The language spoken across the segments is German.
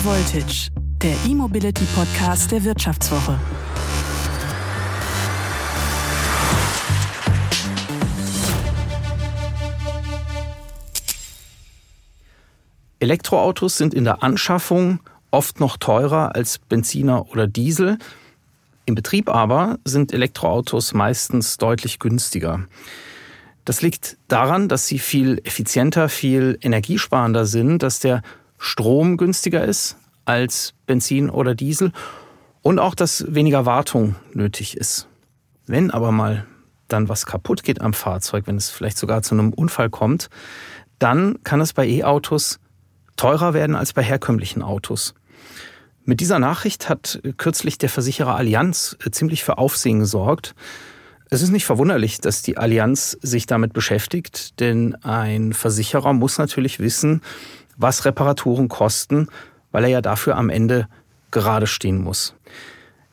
High Voltage, der E-Mobility Podcast der Wirtschaftswoche. Elektroautos sind in der Anschaffung oft noch teurer als Benziner oder Diesel. Im Betrieb aber sind Elektroautos meistens deutlich günstiger. Das liegt daran, dass sie viel effizienter, viel energiesparender sind, dass der Strom günstiger ist als Benzin oder Diesel und auch, dass weniger Wartung nötig ist. Wenn aber mal dann was kaputt geht am Fahrzeug, wenn es vielleicht sogar zu einem Unfall kommt, dann kann es bei E-Autos teurer werden als bei herkömmlichen Autos. Mit dieser Nachricht hat kürzlich der Versicherer Allianz äh, ziemlich für Aufsehen gesorgt. Es ist nicht verwunderlich, dass die Allianz sich damit beschäftigt, denn ein Versicherer muss natürlich wissen, was Reparaturen kosten, weil er ja dafür am Ende gerade stehen muss.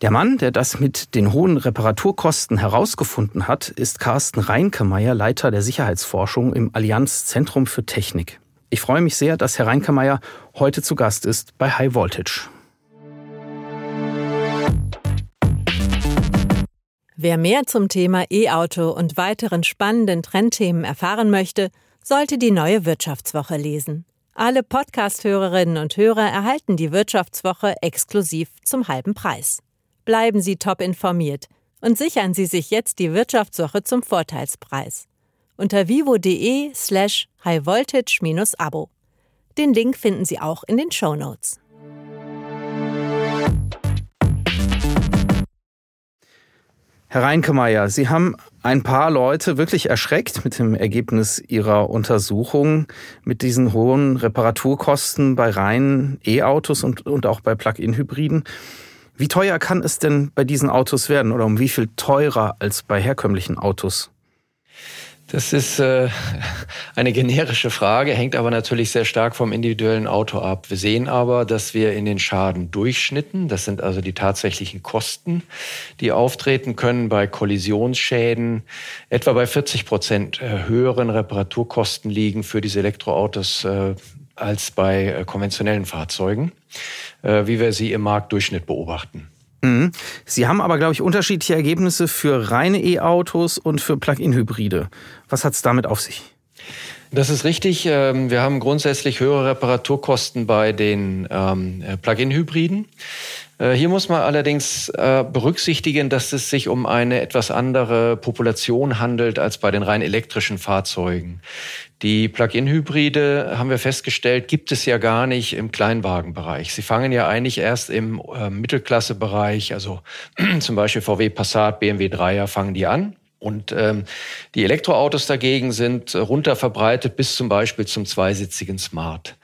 Der Mann, der das mit den hohen Reparaturkosten herausgefunden hat, ist Carsten Reinkemeyer, Leiter der Sicherheitsforschung im Allianz Zentrum für Technik. Ich freue mich sehr, dass Herr Reinkemeyer heute zu Gast ist bei High Voltage. Wer mehr zum Thema E-Auto und weiteren spannenden Trendthemen erfahren möchte, sollte die neue Wirtschaftswoche lesen. Alle Podcast-Hörerinnen und Hörer erhalten die Wirtschaftswoche exklusiv zum halben Preis. Bleiben Sie top informiert und sichern Sie sich jetzt die Wirtschaftswoche zum Vorteilspreis unter vivo.de slash highvoltage-abo. Den Link finden Sie auch in den Show Notes. Herr Reinkemeyer, Sie haben ein paar Leute wirklich erschreckt mit dem Ergebnis Ihrer Untersuchung, mit diesen hohen Reparaturkosten bei reinen E-Autos und, und auch bei Plug-in-Hybriden. Wie teuer kann es denn bei diesen Autos werden oder um wie viel teurer als bei herkömmlichen Autos? Das ist äh, eine generische Frage, hängt aber natürlich sehr stark vom individuellen Auto ab. Wir sehen aber, dass wir in den Schadendurchschnitten, das sind also die tatsächlichen Kosten, die auftreten können bei Kollisionsschäden, etwa bei 40 Prozent äh, höheren Reparaturkosten liegen für diese Elektroautos äh, als bei äh, konventionellen Fahrzeugen, äh, wie wir sie im Marktdurchschnitt beobachten. Mhm. Sie haben aber, glaube ich, unterschiedliche Ergebnisse für reine E-Autos und für Plug-in-Hybride. Was hat es damit auf sich? Das ist richtig. Ähm, wir haben grundsätzlich höhere Reparaturkosten bei den ähm, äh, Plug-in-Hybriden. Äh, hier muss man allerdings äh, berücksichtigen, dass es sich um eine etwas andere Population handelt als bei den rein elektrischen Fahrzeugen. Die Plug-in-Hybride, haben wir festgestellt, gibt es ja gar nicht im Kleinwagenbereich. Sie fangen ja eigentlich erst im äh, Mittelklassebereich, also zum Beispiel VW Passat, BMW 3er, fangen die an. Und ähm, die Elektroautos dagegen sind runter verbreitet bis zum Beispiel zum zweisitzigen Smart.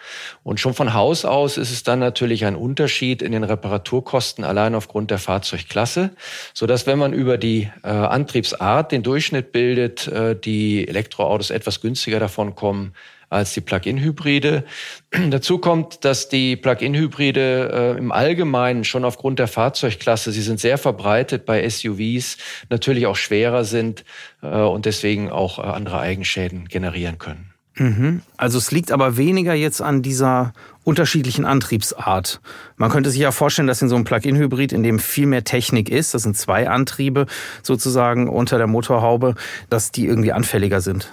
Und schon von Haus aus ist es dann natürlich ein Unterschied in den Reparaturkosten allein aufgrund der Fahrzeugklasse, so dass wenn man über die äh, Antriebsart den Durchschnitt bildet, äh, die Elektroautos etwas günstiger davon kommen als die Plug-in-Hybride. Dazu kommt, dass die Plug-in-Hybride äh, im Allgemeinen schon aufgrund der Fahrzeugklasse, sie sind sehr verbreitet bei SUVs, natürlich auch schwerer sind äh, und deswegen auch äh, andere Eigenschäden generieren können. Mhm. Also es liegt aber weniger jetzt an dieser unterschiedlichen Antriebsart. Man könnte sich ja vorstellen, dass in so einem Plug-in-Hybrid, in dem viel mehr Technik ist, das sind zwei Antriebe sozusagen unter der Motorhaube, dass die irgendwie anfälliger sind.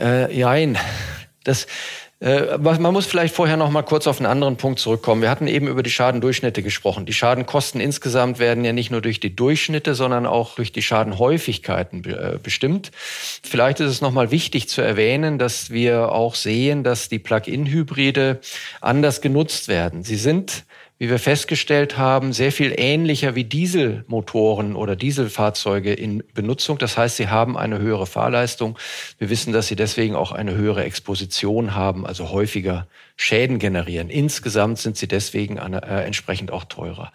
Äh, jein. Das, äh, man muss vielleicht vorher noch mal kurz auf einen anderen Punkt zurückkommen. Wir hatten eben über die Schadendurchschnitte gesprochen. Die Schadenkosten insgesamt werden ja nicht nur durch die Durchschnitte, sondern auch durch die Schadenhäufigkeiten äh, bestimmt. Vielleicht ist es noch mal wichtig zu erwähnen, dass wir auch sehen, dass die Plug-in-Hybride anders genutzt werden. Sie sind wie wir festgestellt haben, sehr viel ähnlicher wie Dieselmotoren oder Dieselfahrzeuge in Benutzung. Das heißt, sie haben eine höhere Fahrleistung. Wir wissen, dass sie deswegen auch eine höhere Exposition haben, also häufiger Schäden generieren. Insgesamt sind sie deswegen eine, äh, entsprechend auch teurer.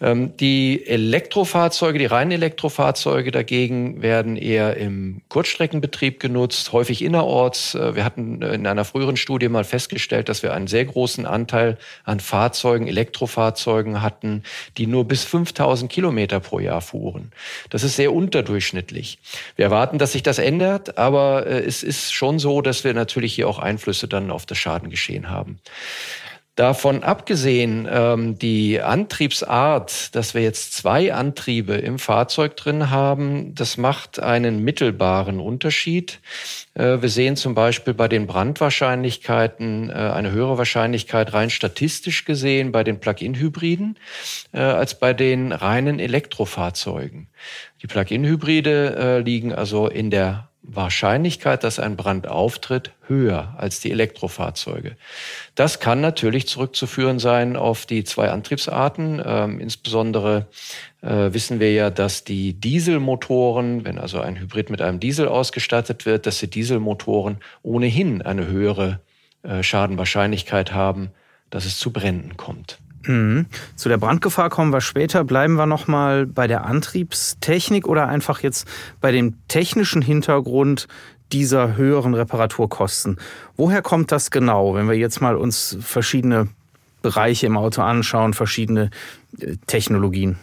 Ähm, die Elektrofahrzeuge, die reinen Elektrofahrzeuge dagegen werden eher im Kurzstreckenbetrieb genutzt, häufig innerorts. Äh, wir hatten in einer früheren Studie mal festgestellt, dass wir einen sehr großen Anteil an Fahrzeugen, Elektrofahrzeugen hatten, die nur bis 5000 Kilometer pro Jahr fuhren. Das ist sehr unterdurchschnittlich. Wir erwarten, dass sich das ändert, aber äh, es ist schon so, dass wir natürlich hier auch Einflüsse dann auf das Schadengeschehen haben. Davon abgesehen, ähm, die Antriebsart, dass wir jetzt zwei Antriebe im Fahrzeug drin haben, das macht einen mittelbaren Unterschied. Äh, wir sehen zum Beispiel bei den Brandwahrscheinlichkeiten äh, eine höhere Wahrscheinlichkeit rein statistisch gesehen bei den Plug-in-Hybriden äh, als bei den reinen Elektrofahrzeugen. Die Plug-in-Hybride liegen also in der Wahrscheinlichkeit, dass ein Brand auftritt, höher als die Elektrofahrzeuge. Das kann natürlich zurückzuführen sein auf die zwei Antriebsarten. Ähm, insbesondere äh, wissen wir ja, dass die Dieselmotoren, wenn also ein Hybrid mit einem Diesel ausgestattet wird, dass die Dieselmotoren ohnehin eine höhere äh, Schadenwahrscheinlichkeit haben, dass es zu Bränden kommt. Mhm. Zu der Brandgefahr kommen wir später. Bleiben wir nochmal bei der Antriebstechnik oder einfach jetzt bei dem technischen Hintergrund dieser höheren Reparaturkosten. Woher kommt das genau, wenn wir jetzt mal uns verschiedene Bereiche im Auto anschauen, verschiedene äh, Technologien?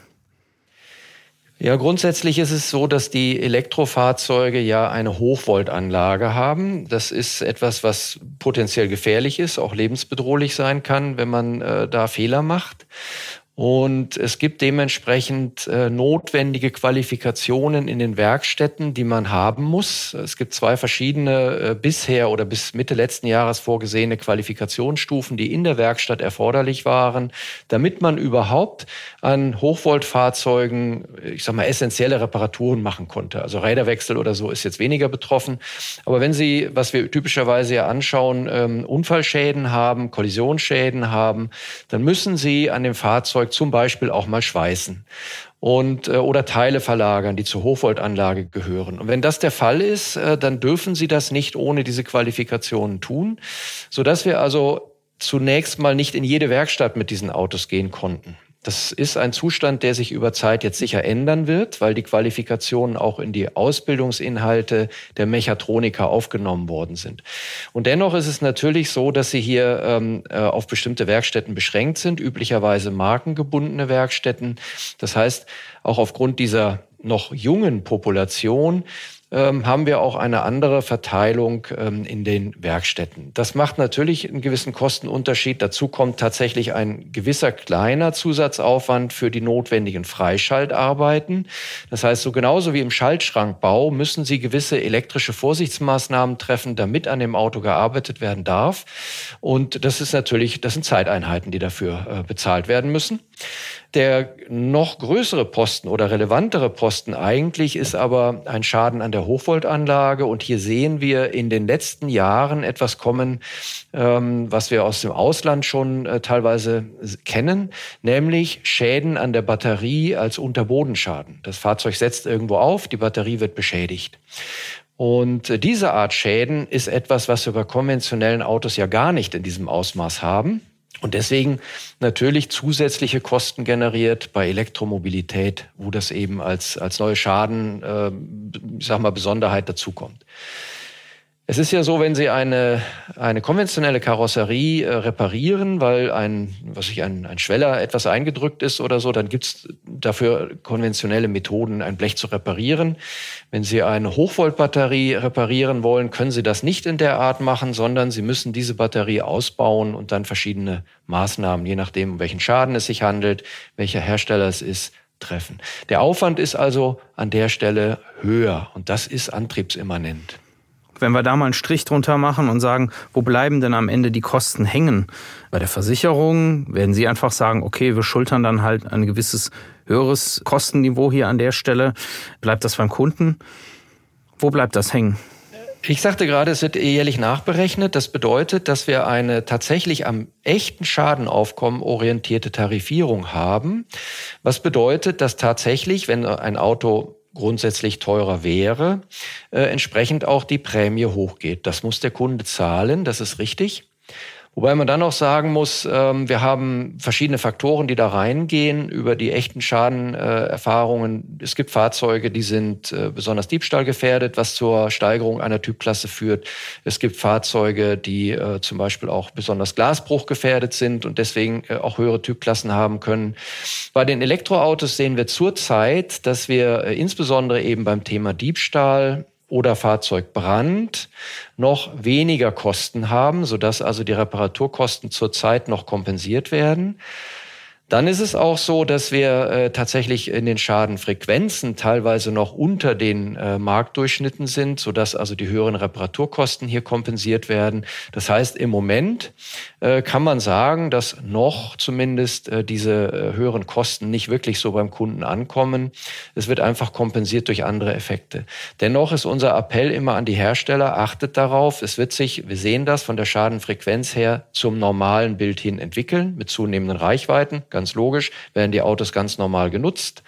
Ja, grundsätzlich ist es so, dass die Elektrofahrzeuge ja eine Hochvoltanlage haben. Das ist etwas, was potenziell gefährlich ist, auch lebensbedrohlich sein kann, wenn man äh, da Fehler macht. Und es gibt dementsprechend äh, notwendige Qualifikationen in den Werkstätten, die man haben muss. Es gibt zwei verschiedene äh, bisher oder bis Mitte letzten Jahres vorgesehene Qualifikationsstufen, die in der Werkstatt erforderlich waren, damit man überhaupt an Hochvoltfahrzeugen, ich sag mal, essentielle Reparaturen machen konnte. Also Räderwechsel oder so ist jetzt weniger betroffen. Aber wenn Sie, was wir typischerweise ja anschauen, ähm, Unfallschäden haben, Kollisionsschäden haben, dann müssen Sie an dem Fahrzeug Fahrzeug zum Beispiel auch mal schweißen und äh, oder Teile verlagern, die zur Hochvoltanlage gehören. Und wenn das der Fall ist, äh, dann dürfen Sie das nicht ohne diese Qualifikationen tun, so dass wir also zunächst mal nicht in jede Werkstatt mit diesen Autos gehen konnten. Das ist ein Zustand, der sich über Zeit jetzt sicher ändern wird, weil die Qualifikationen auch in die Ausbildungsinhalte der Mechatroniker aufgenommen worden sind. Und dennoch ist es natürlich so, dass sie hier ähm, äh, auf bestimmte Werkstätten beschränkt sind, üblicherweise markengebundene Werkstätten. Das heißt, auch aufgrund dieser noch jungen Population ähm, haben wir auch eine andere Verteilung ähm, in den Werkstätten. Das macht natürlich einen gewissen Kostenunterschied. Dazu kommt tatsächlich ein gewisser kleiner Zusatzaufwand für die notwendigen Freischaltarbeiten. Das heißt, so genauso wie im Schaltschrankbau müssen Sie gewisse elektrische Vorsichtsmaßnahmen treffen, damit an dem Auto gearbeitet werden darf. Und das ist natürlich, das sind Zeiteinheiten, die dafür äh, bezahlt werden müssen. Der noch größere Posten oder relevantere Posten eigentlich ist aber ein Schaden an der Hochvoltanlage. Und hier sehen wir in den letzten Jahren etwas kommen, ähm, was wir aus dem Ausland schon äh, teilweise kennen, nämlich Schäden an der Batterie als Unterbodenschaden. Das Fahrzeug setzt irgendwo auf, die Batterie wird beschädigt. Und äh, diese Art Schäden ist etwas, was wir bei konventionellen Autos ja gar nicht in diesem Ausmaß haben und deswegen natürlich zusätzliche Kosten generiert bei Elektromobilität, wo das eben als, als neue Schaden, äh, ich sag mal, Besonderheit dazukommt. Es ist ja so, wenn Sie eine, eine konventionelle Karosserie äh, reparieren, weil ein, was ich, ein, ein Schweller etwas eingedrückt ist oder so, dann gibt's dafür konventionelle Methoden, ein Blech zu reparieren. Wenn Sie eine Hochvoltbatterie reparieren wollen, können Sie das nicht in der Art machen, sondern Sie müssen diese Batterie ausbauen und dann verschiedene Maßnahmen, je nachdem, um welchen Schaden es sich handelt, welcher Hersteller es ist, treffen. Der Aufwand ist also an der Stelle höher und das ist antriebsimmanent wenn wir da mal einen Strich drunter machen und sagen, wo bleiben denn am Ende die Kosten hängen? Bei der Versicherung werden Sie einfach sagen, okay, wir schultern dann halt ein gewisses höheres Kostenniveau hier an der Stelle. Bleibt das beim Kunden? Wo bleibt das hängen? Ich sagte gerade, es wird jährlich nachberechnet. Das bedeutet, dass wir eine tatsächlich am echten Schadenaufkommen orientierte Tarifierung haben. Was bedeutet, dass tatsächlich, wenn ein Auto grundsätzlich teurer wäre, äh, entsprechend auch die Prämie hochgeht. Das muss der Kunde zahlen, das ist richtig. Wobei man dann auch sagen muss, ähm, wir haben verschiedene Faktoren, die da reingehen über die echten Schadenerfahrungen. es gibt Fahrzeuge, die sind äh, besonders diebstahlgefährdet, was zur Steigerung einer Typklasse führt. Es gibt Fahrzeuge, die äh, zum Beispiel auch besonders glasbruchgefährdet sind und deswegen äh, auch höhere Typklassen haben können. Bei den Elektroautos sehen wir zurzeit, dass wir insbesondere eben beim Thema Diebstahl oder Fahrzeugbrand noch weniger Kosten haben, sodass also die Reparaturkosten zurzeit noch kompensiert werden. Dann ist es auch so, dass wir äh, tatsächlich in den Schadenfrequenzen teilweise noch unter den äh, Marktdurchschnitten sind, sodass also die höheren Reparaturkosten hier kompensiert werden. Das heißt, im Moment äh, kann man sagen, dass noch zumindest äh, diese äh, höheren Kosten nicht wirklich so beim Kunden ankommen. Es wird einfach kompensiert durch andere Effekte. Dennoch ist unser Appell immer an die Hersteller, achtet darauf, es wird sich, wir sehen das von der Schadenfrequenz her, zum normalen Bild hin entwickeln, mit zunehmenden Reichweiten ganz logisch, werden die Autos ganz normal genutzt.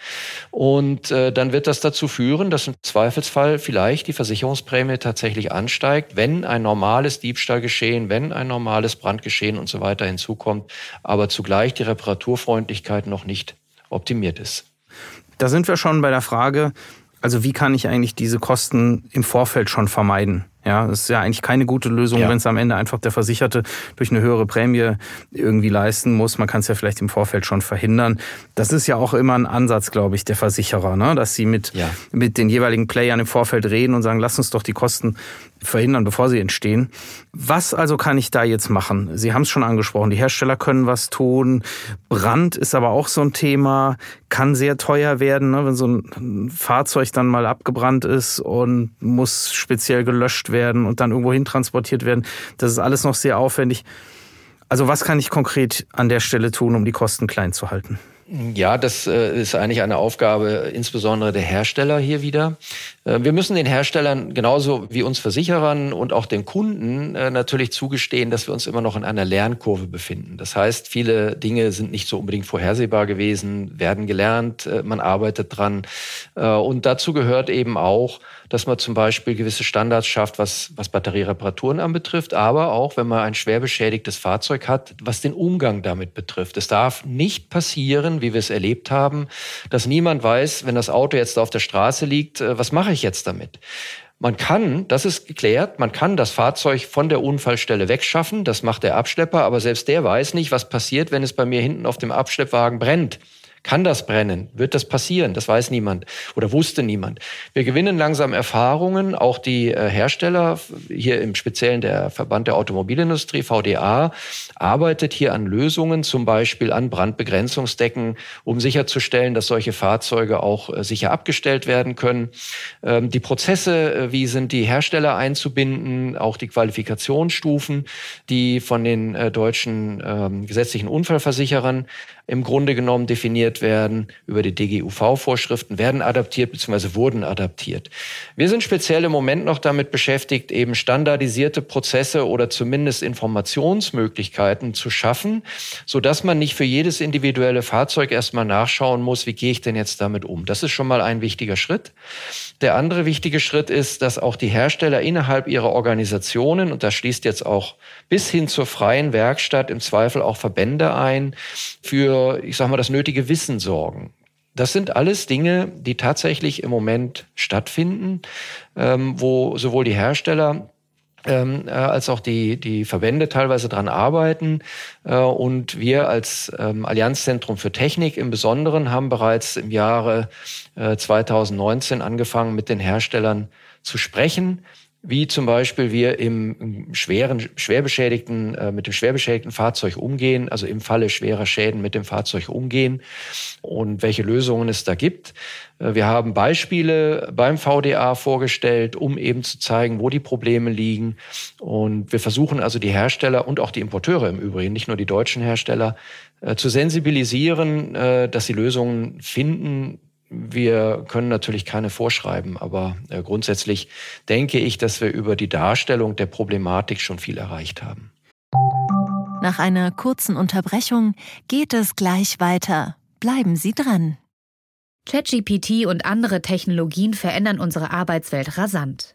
Und äh, dann wird das dazu führen, dass im Zweifelsfall vielleicht die Versicherungsprämie tatsächlich ansteigt, wenn ein normales Diebstahlgeschehen, wenn ein normales Brandgeschehen und so weiter hinzukommt, aber zugleich die Reparaturfreundlichkeit noch nicht optimiert ist. Da sind wir schon bei der Frage, also wie kann ich eigentlich diese Kosten im Vorfeld schon vermeiden? Ja, das ist ja eigentlich keine gute Lösung, ja. wenn es am Ende einfach der Versicherte durch eine höhere Prämie irgendwie leisten muss. Man kann es ja vielleicht im Vorfeld schon verhindern. Das ist ja auch immer ein Ansatz, glaube ich, der Versicherer, ne? dass sie mit, ja. mit den jeweiligen Playern im Vorfeld reden und sagen, lass uns doch die Kosten verhindern, bevor sie entstehen. Was also kann ich da jetzt machen? Sie haben es schon angesprochen, die Hersteller können was tun. Brand ist aber auch so ein Thema, kann sehr teuer werden, ne? wenn so ein Fahrzeug dann mal abgebrannt ist und muss speziell gelöscht werden und dann irgendwo hin transportiert werden. Das ist alles noch sehr aufwendig. Also was kann ich konkret an der Stelle tun, um die Kosten klein zu halten? Ja, das äh, ist eigentlich eine Aufgabe insbesondere der Hersteller hier wieder. Äh, wir müssen den Herstellern genauso wie uns Versicherern und auch den Kunden äh, natürlich zugestehen, dass wir uns immer noch in einer Lernkurve befinden. Das heißt, viele Dinge sind nicht so unbedingt vorhersehbar gewesen, werden gelernt, man arbeitet dran. Und dazu gehört eben auch, dass man zum Beispiel gewisse Standards schafft, was, was Batteriereparaturen anbetrifft, aber auch, wenn man ein schwer beschädigtes Fahrzeug hat, was den Umgang damit betrifft. Es darf nicht passieren, wie wir es erlebt haben, dass niemand weiß, wenn das Auto jetzt auf der Straße liegt, äh, was mache ich jetzt damit? Man kann, das ist geklärt, man kann das Fahrzeug von der Unfallstelle wegschaffen, das macht der Abschlepper, aber selbst der weiß nicht, was passiert, wenn es bei mir hinten auf dem Abschleppwagen brennt. Kann das brennen? Wird das passieren? Das weiß niemand oder wusste niemand. Wir gewinnen langsam Erfahrungen. Auch die äh, Hersteller, hier im Speziellen der Verband der Automobilindustrie, VDA, arbeitet hier an Lösungen, zum Beispiel an Brandbegrenzungsdecken, um sicherzustellen, dass solche Fahrzeuge auch äh, sicher abgestellt werden können. Ähm, die Prozesse, äh, wie sind die Hersteller einzubinden, auch die Qualifikationsstufen, die von den deutschen ähm, gesetzlichen Unfallversicherern im Grunde genommen definiert werden über die DGUV-Vorschriften, werden adaptiert bzw. wurden adaptiert. Wir sind speziell im Moment noch damit beschäftigt, eben standardisierte Prozesse oder zumindest Informationsmöglichkeiten zu schaffen, so dass man nicht für jedes individuelle Fahrzeug erstmal nachschauen muss, wie gehe ich denn jetzt damit um. Das ist schon mal ein wichtiger Schritt. Der andere wichtige Schritt ist, dass auch die Hersteller innerhalb ihrer Organisationen, und das schließt jetzt auch bis hin zur freien Werkstatt im Zweifel auch Verbände ein, für, ich sag mal, das nötige Wissen sorgen. Das sind alles Dinge, die tatsächlich im Moment stattfinden, ähm, wo sowohl die Hersteller ähm, äh, als auch die, die Verbände teilweise dran arbeiten. Äh, und wir als ähm, Allianzzentrum für Technik im Besonderen haben bereits im Jahre äh, 2019 angefangen, mit den Herstellern zu sprechen wie zum Beispiel wir im schweren, schwer beschädigten, äh, mit dem schwer beschädigten Fahrzeug umgehen, also im Falle schwerer Schäden mit dem Fahrzeug umgehen und welche Lösungen es da gibt. Äh, wir haben Beispiele beim VDA vorgestellt, um eben zu zeigen, wo die Probleme liegen. Und wir versuchen also die Hersteller und auch die Importeure im Übrigen, nicht nur die deutschen Hersteller, äh, zu sensibilisieren, dass sie Lösungen finden, wir können natürlich keine vorschreiben, aber äh, grundsätzlich denke ich, dass wir über die Darstellung der Problematik schon viel erreicht haben. Nach einer kurzen Unterbrechung geht es gleich weiter. Bleiben Sie dran. ChatGPT und andere Technologien verändern unsere Arbeitswelt rasant.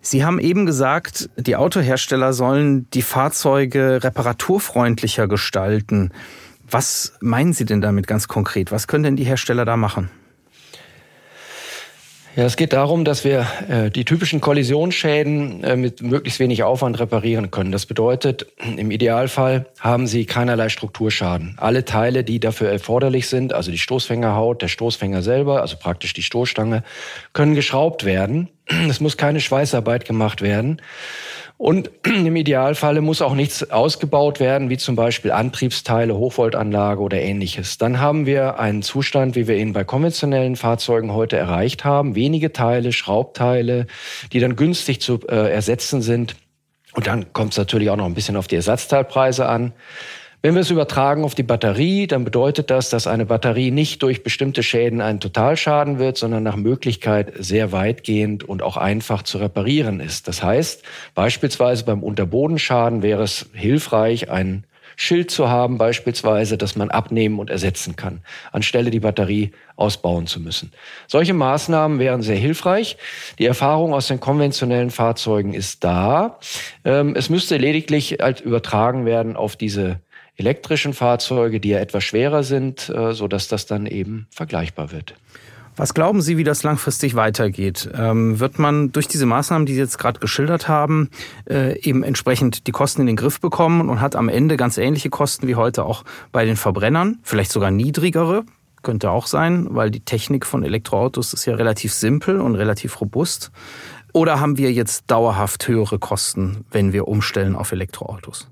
Sie haben eben gesagt, die Autohersteller sollen die Fahrzeuge reparaturfreundlicher gestalten. Was meinen Sie denn damit ganz konkret? Was können denn die Hersteller da machen? Ja, es geht darum, dass wir äh, die typischen Kollisionsschäden äh, mit möglichst wenig Aufwand reparieren können. Das bedeutet, im Idealfall haben Sie keinerlei Strukturschaden. Alle Teile, die dafür erforderlich sind, also die Stoßfängerhaut, der Stoßfänger selber, also praktisch die Stoßstange, können geschraubt werden. Es muss keine Schweißarbeit gemacht werden. Und im Idealfalle muss auch nichts ausgebaut werden, wie zum Beispiel Antriebsteile, Hochvoltanlage oder ähnliches. Dann haben wir einen Zustand, wie wir ihn bei konventionellen Fahrzeugen heute erreicht haben. Wenige Teile, Schraubteile, die dann günstig zu äh, ersetzen sind. Und dann kommt es natürlich auch noch ein bisschen auf die Ersatzteilpreise an. Wenn wir es übertragen auf die Batterie, dann bedeutet das, dass eine Batterie nicht durch bestimmte Schäden ein Totalschaden wird, sondern nach Möglichkeit sehr weitgehend und auch einfach zu reparieren ist. Das heißt, beispielsweise beim Unterbodenschaden wäre es hilfreich, ein Schild zu haben, beispielsweise, dass man abnehmen und ersetzen kann, anstelle die Batterie ausbauen zu müssen. Solche Maßnahmen wären sehr hilfreich. Die Erfahrung aus den konventionellen Fahrzeugen ist da. Ähm, es müsste lediglich übertragen werden auf diese elektrischen Fahrzeuge, die ja etwas schwerer sind, äh, so dass das dann eben vergleichbar wird. Was glauben Sie, wie das langfristig weitergeht? Ähm, wird man durch diese Maßnahmen, die Sie jetzt gerade geschildert haben, äh, eben entsprechend die Kosten in den Griff bekommen und hat am Ende ganz ähnliche Kosten wie heute auch bei den Verbrennern, vielleicht sogar niedrigere? Könnte auch sein, weil die Technik von Elektroautos ist ja relativ simpel und relativ robust. Oder haben wir jetzt dauerhaft höhere Kosten, wenn wir umstellen auf Elektroautos?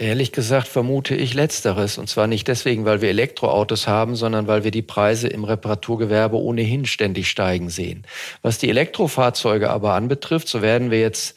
Ehrlich gesagt vermute ich letzteres. Und zwar nicht deswegen, weil wir Elektroautos haben, sondern weil wir die Preise im Reparaturgewerbe ohnehin ständig steigen sehen. Was die Elektrofahrzeuge aber anbetrifft, so werden wir jetzt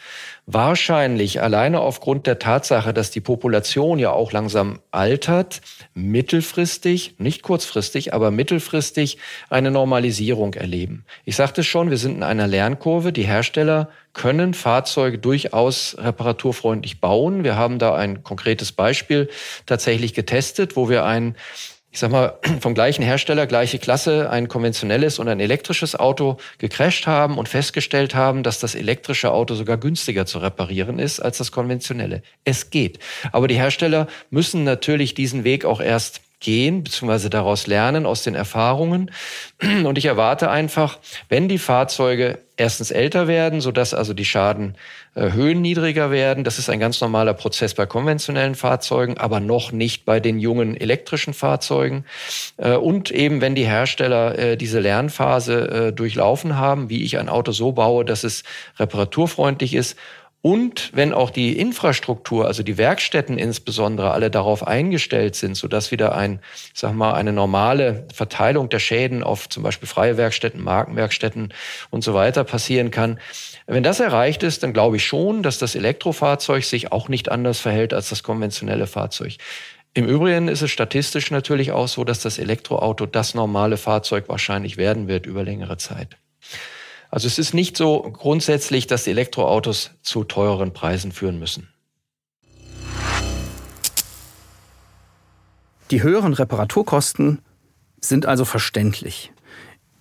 wahrscheinlich alleine aufgrund der Tatsache, dass die Population ja auch langsam altert, mittelfristig, nicht kurzfristig, aber mittelfristig eine Normalisierung erleben. Ich sagte schon, wir sind in einer Lernkurve. Die Hersteller können Fahrzeuge durchaus reparaturfreundlich bauen. Wir haben da ein konkretes Beispiel tatsächlich getestet, wo wir ein ich sag mal, vom gleichen Hersteller, gleiche Klasse, ein konventionelles und ein elektrisches Auto gecrasht haben und festgestellt haben, dass das elektrische Auto sogar günstiger zu reparieren ist als das konventionelle. Es geht. Aber die Hersteller müssen natürlich diesen Weg auch erst gehen, beziehungsweise daraus lernen aus den Erfahrungen. Und ich erwarte einfach, wenn die Fahrzeuge erstens älter werden, sodass also die Schadenhöhen äh, niedriger werden. Das ist ein ganz normaler Prozess bei konventionellen Fahrzeugen, aber noch nicht bei den jungen elektrischen Fahrzeugen. Äh, und eben, wenn die Hersteller äh, diese Lernphase durchlaufen haben, wie ich ein Auto so baue, dass es reparaturfreundlich ist und wenn auch die Infrastruktur, also die Werkstätten insbesondere, alle darauf eingestellt sind, sodass wieder ein, sag mal, eine normale Verteilung der Schäden auf zum Beispiel freie Werkstätten, Markenwerkstätten und so weiter passieren kann. Wenn das erreicht ist, dann glaube ich schon, dass das Elektrofahrzeug sich auch nicht anders verhält als das konventionelle Fahrzeug. Im Übrigen ist es statistisch natürlich auch so, dass das Elektroauto das normale Fahrzeug wahrscheinlich werden wird über längere Zeit. Also es ist nicht so grundsätzlich, dass die Elektroautos zu teureren Preisen führen müssen. Die höheren Reparaturkosten sind also verständlich.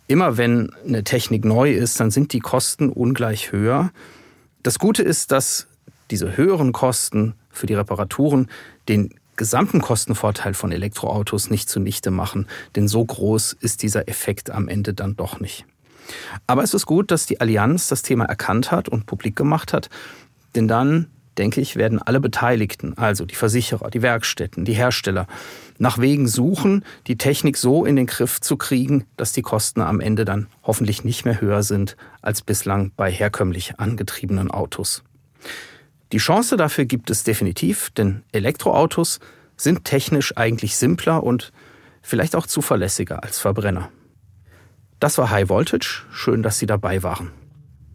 Immer wenn eine Technik neu ist, dann sind die Kosten ungleich höher. Das Gute ist, dass diese höheren Kosten für die Reparaturen den gesamten Kostenvorteil von Elektroautos nicht zunichte machen, denn so groß ist dieser Effekt am Ende dann doch nicht. Aber es ist gut, dass die Allianz das Thema erkannt hat und publik gemacht hat, denn dann, denke ich, werden alle Beteiligten, also die Versicherer, die Werkstätten, die Hersteller, nach Wegen suchen, die Technik so in den Griff zu kriegen, dass die Kosten am Ende dann hoffentlich nicht mehr höher sind als bislang bei herkömmlich angetriebenen Autos. Die Chance dafür gibt es definitiv, denn Elektroautos sind technisch eigentlich simpler und vielleicht auch zuverlässiger als Verbrenner. Das war High Voltage. Schön, dass Sie dabei waren.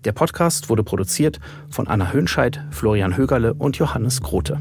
Der Podcast wurde produziert von Anna Hönscheid, Florian Högerle und Johannes Grote.